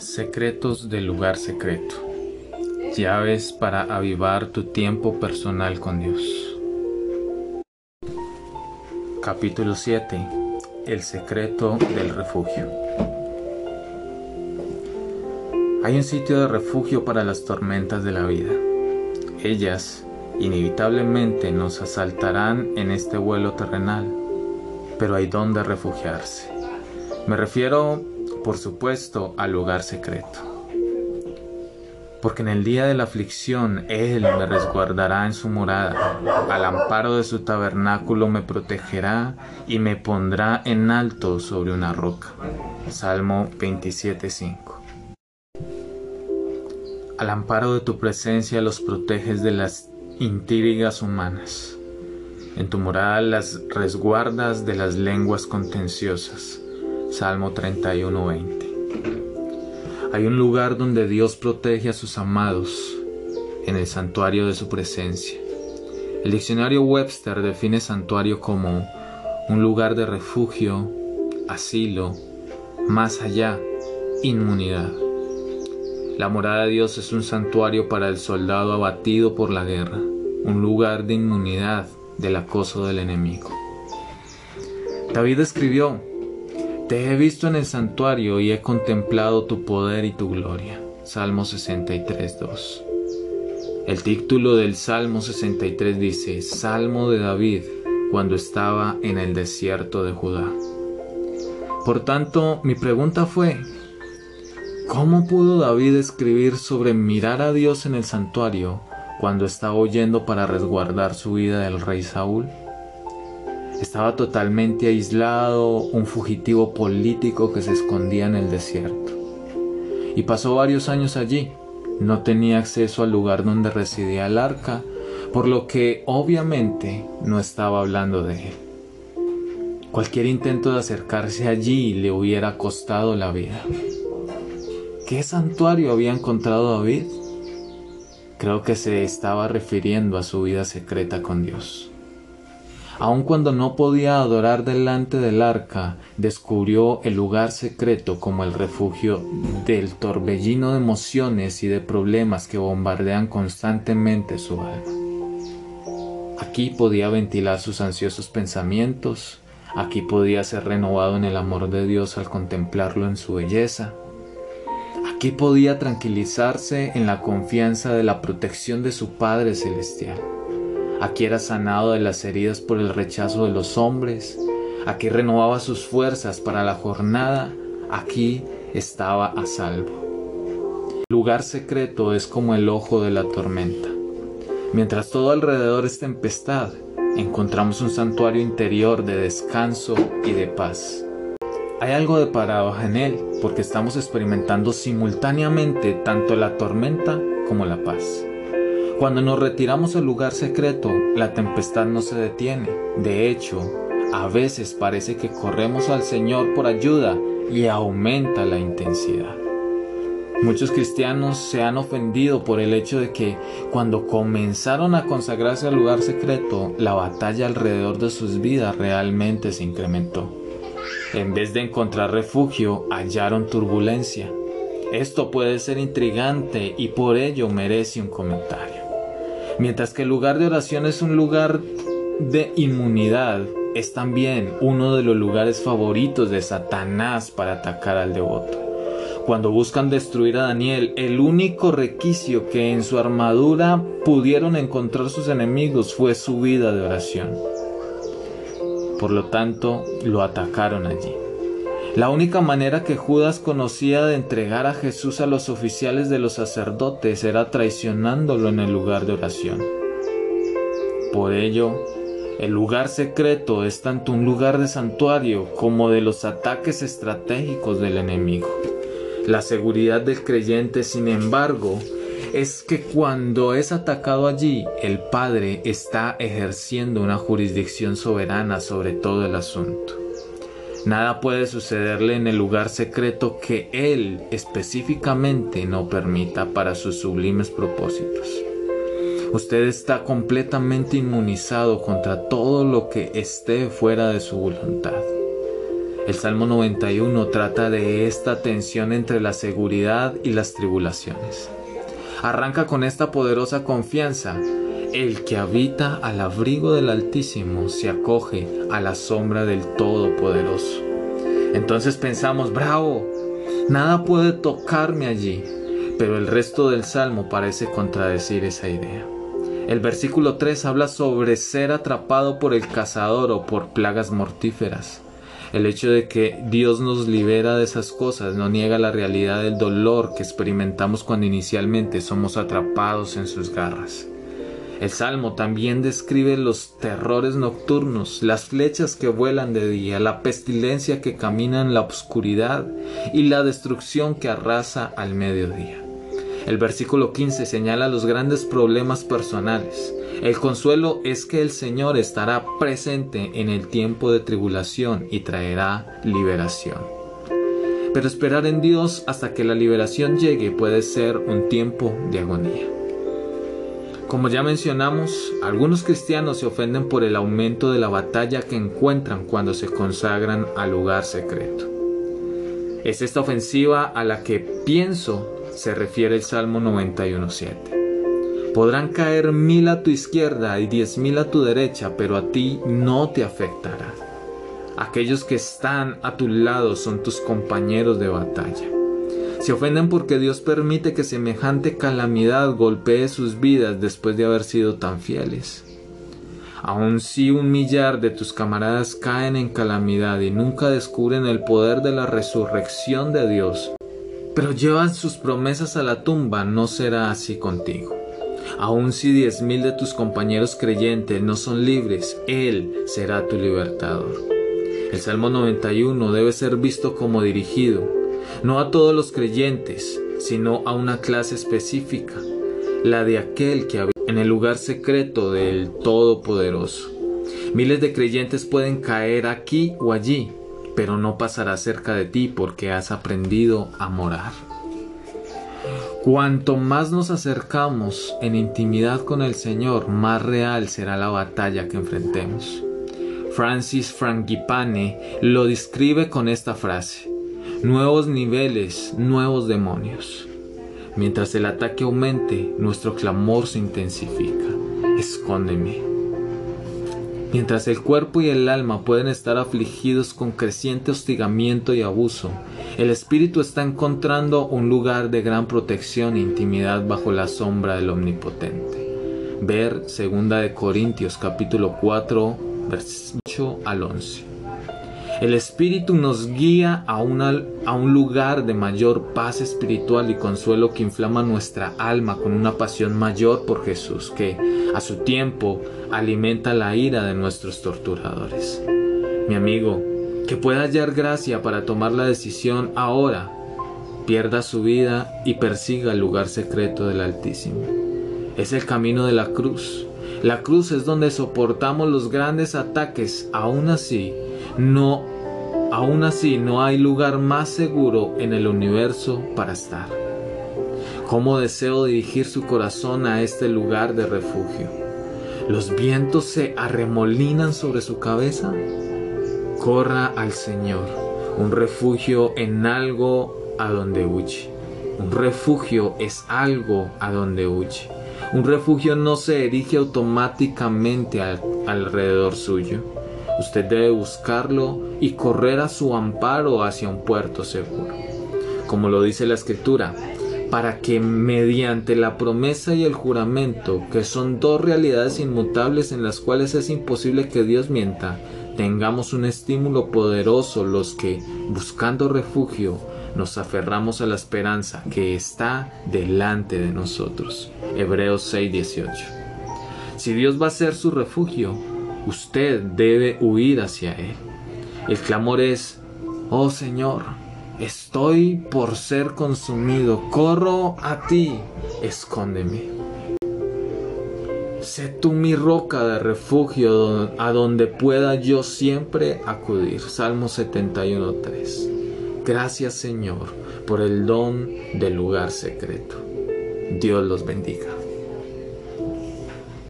Secretos del lugar secreto. Llaves para avivar tu tiempo personal con Dios. Capítulo 7. El secreto del refugio. Hay un sitio de refugio para las tormentas de la vida. Ellas inevitablemente nos asaltarán en este vuelo terrenal, pero hay donde refugiarse. Me refiero por supuesto, al lugar secreto. Porque en el día de la aflicción Él me resguardará en su morada, al amparo de su tabernáculo me protegerá y me pondrá en alto sobre una roca. Salmo 27.5. Al amparo de tu presencia los proteges de las intrigas humanas. En tu morada las resguardas de las lenguas contenciosas. Salmo 31:20. Hay un lugar donde Dios protege a sus amados, en el santuario de su presencia. El diccionario Webster define santuario como un lugar de refugio, asilo, más allá, inmunidad. La morada de Dios es un santuario para el soldado abatido por la guerra, un lugar de inmunidad del acoso del enemigo. David escribió, te he visto en el santuario y he contemplado tu poder y tu gloria. Salmo 63.2. El título del Salmo 63 dice, Salmo de David cuando estaba en el desierto de Judá. Por tanto, mi pregunta fue, ¿cómo pudo David escribir sobre mirar a Dios en el santuario cuando estaba huyendo para resguardar su vida del rey Saúl? Estaba totalmente aislado, un fugitivo político que se escondía en el desierto. Y pasó varios años allí. No tenía acceso al lugar donde residía el arca, por lo que obviamente no estaba hablando de él. Cualquier intento de acercarse allí le hubiera costado la vida. ¿Qué santuario había encontrado David? Creo que se estaba refiriendo a su vida secreta con Dios. Aun cuando no podía adorar delante del arca, descubrió el lugar secreto como el refugio del torbellino de emociones y de problemas que bombardean constantemente su alma. Aquí podía ventilar sus ansiosos pensamientos, aquí podía ser renovado en el amor de Dios al contemplarlo en su belleza, aquí podía tranquilizarse en la confianza de la protección de su Padre Celestial. Aquí era sanado de las heridas por el rechazo de los hombres. Aquí renovaba sus fuerzas para la jornada. Aquí estaba a salvo. El lugar secreto es como el ojo de la tormenta. Mientras todo alrededor es tempestad, encontramos un santuario interior de descanso y de paz. Hay algo de paradoja en él, porque estamos experimentando simultáneamente tanto la tormenta como la paz. Cuando nos retiramos al lugar secreto, la tempestad no se detiene. De hecho, a veces parece que corremos al Señor por ayuda y aumenta la intensidad. Muchos cristianos se han ofendido por el hecho de que cuando comenzaron a consagrarse al lugar secreto, la batalla alrededor de sus vidas realmente se incrementó. En vez de encontrar refugio, hallaron turbulencia. Esto puede ser intrigante y por ello merece un comentario. Mientras que el lugar de oración es un lugar de inmunidad, es también uno de los lugares favoritos de Satanás para atacar al devoto. Cuando buscan destruir a Daniel, el único requisito que en su armadura pudieron encontrar sus enemigos fue su vida de oración. Por lo tanto, lo atacaron allí. La única manera que Judas conocía de entregar a Jesús a los oficiales de los sacerdotes era traicionándolo en el lugar de oración. Por ello, el lugar secreto es tanto un lugar de santuario como de los ataques estratégicos del enemigo. La seguridad del creyente, sin embargo, es que cuando es atacado allí, el Padre está ejerciendo una jurisdicción soberana sobre todo el asunto. Nada puede sucederle en el lugar secreto que Él específicamente no permita para sus sublimes propósitos. Usted está completamente inmunizado contra todo lo que esté fuera de su voluntad. El Salmo 91 trata de esta tensión entre la seguridad y las tribulaciones. Arranca con esta poderosa confianza. El que habita al abrigo del Altísimo se acoge a la sombra del Todopoderoso. Entonces pensamos, bravo, nada puede tocarme allí, pero el resto del Salmo parece contradecir esa idea. El versículo 3 habla sobre ser atrapado por el cazador o por plagas mortíferas. El hecho de que Dios nos libera de esas cosas no niega la realidad del dolor que experimentamos cuando inicialmente somos atrapados en sus garras. El Salmo también describe los terrores nocturnos, las flechas que vuelan de día, la pestilencia que camina en la oscuridad y la destrucción que arrasa al mediodía. El versículo 15 señala los grandes problemas personales, el consuelo es que el Señor estará presente en el tiempo de tribulación y traerá liberación. Pero esperar en Dios hasta que la liberación llegue puede ser un tiempo de agonía. Como ya mencionamos, algunos cristianos se ofenden por el aumento de la batalla que encuentran cuando se consagran al lugar secreto. Es esta ofensiva a la que pienso se refiere el Salmo 91.7. Podrán caer mil a tu izquierda y diez mil a tu derecha, pero a ti no te afectará. Aquellos que están a tu lado son tus compañeros de batalla. Se ofenden porque Dios permite que semejante calamidad golpee sus vidas después de haber sido tan fieles. Aun si un millar de tus camaradas caen en calamidad y nunca descubren el poder de la resurrección de Dios, pero llevan sus promesas a la tumba, no será así contigo. Aun si diez mil de tus compañeros creyentes no son libres, Él será tu libertador. El Salmo 91 debe ser visto como dirigido, no a todos los creyentes, sino a una clase específica, la de aquel que habita en el lugar secreto del Todopoderoso. Miles de creyentes pueden caer aquí o allí, pero no pasará cerca de ti porque has aprendido a morar. Cuanto más nos acercamos en intimidad con el Señor, más real será la batalla que enfrentemos. Francis Frangipane lo describe con esta frase, nuevos niveles, nuevos demonios. Mientras el ataque aumente, nuestro clamor se intensifica. Escóndeme. Mientras el cuerpo y el alma pueden estar afligidos con creciente hostigamiento y abuso, el espíritu está encontrando un lugar de gran protección e intimidad bajo la sombra del Omnipotente. Ver 2 de Corintios capítulo 4, versículo 8 al 11. El Espíritu nos guía a, a, un lugar de mayor paz espiritual y consuelo que inflama nuestra alma con una pasión mayor por Jesús, que a su tiempo alimenta la ira de nuestros torturadores. Mi amigo, que pueda hallar gracia para tomar la decisión ahora, pierda su vida y persiga el lugar secreto del Altísimo. Es el camino de la cruz. La cruz es donde soportamos los grandes ataques. Aún así, no, aún así no hay lugar más seguro en el universo para estar. ¿Cómo deseo dirigir su corazón a este lugar de refugio? ¿Los vientos se arremolinan sobre su cabeza? Corra al Señor, un refugio en algo a donde huye. Un refugio es algo a donde huye. Un refugio no se erige automáticamente alrededor suyo. Usted debe buscarlo y correr a su amparo hacia un puerto seguro. Como lo dice la escritura, para que mediante la promesa y el juramento, que son dos realidades inmutables en las cuales es imposible que Dios mienta, tengamos un estímulo poderoso los que, buscando refugio, nos aferramos a la esperanza que está delante de nosotros. Hebreos 6:18. Si Dios va a ser su refugio, usted debe huir hacia Él. El clamor es, oh Señor, Estoy por ser consumido. Corro a ti. Escóndeme. Sé tú mi roca de refugio a donde pueda yo siempre acudir. Salmo 71.3. Gracias Señor por el don del lugar secreto. Dios los bendiga.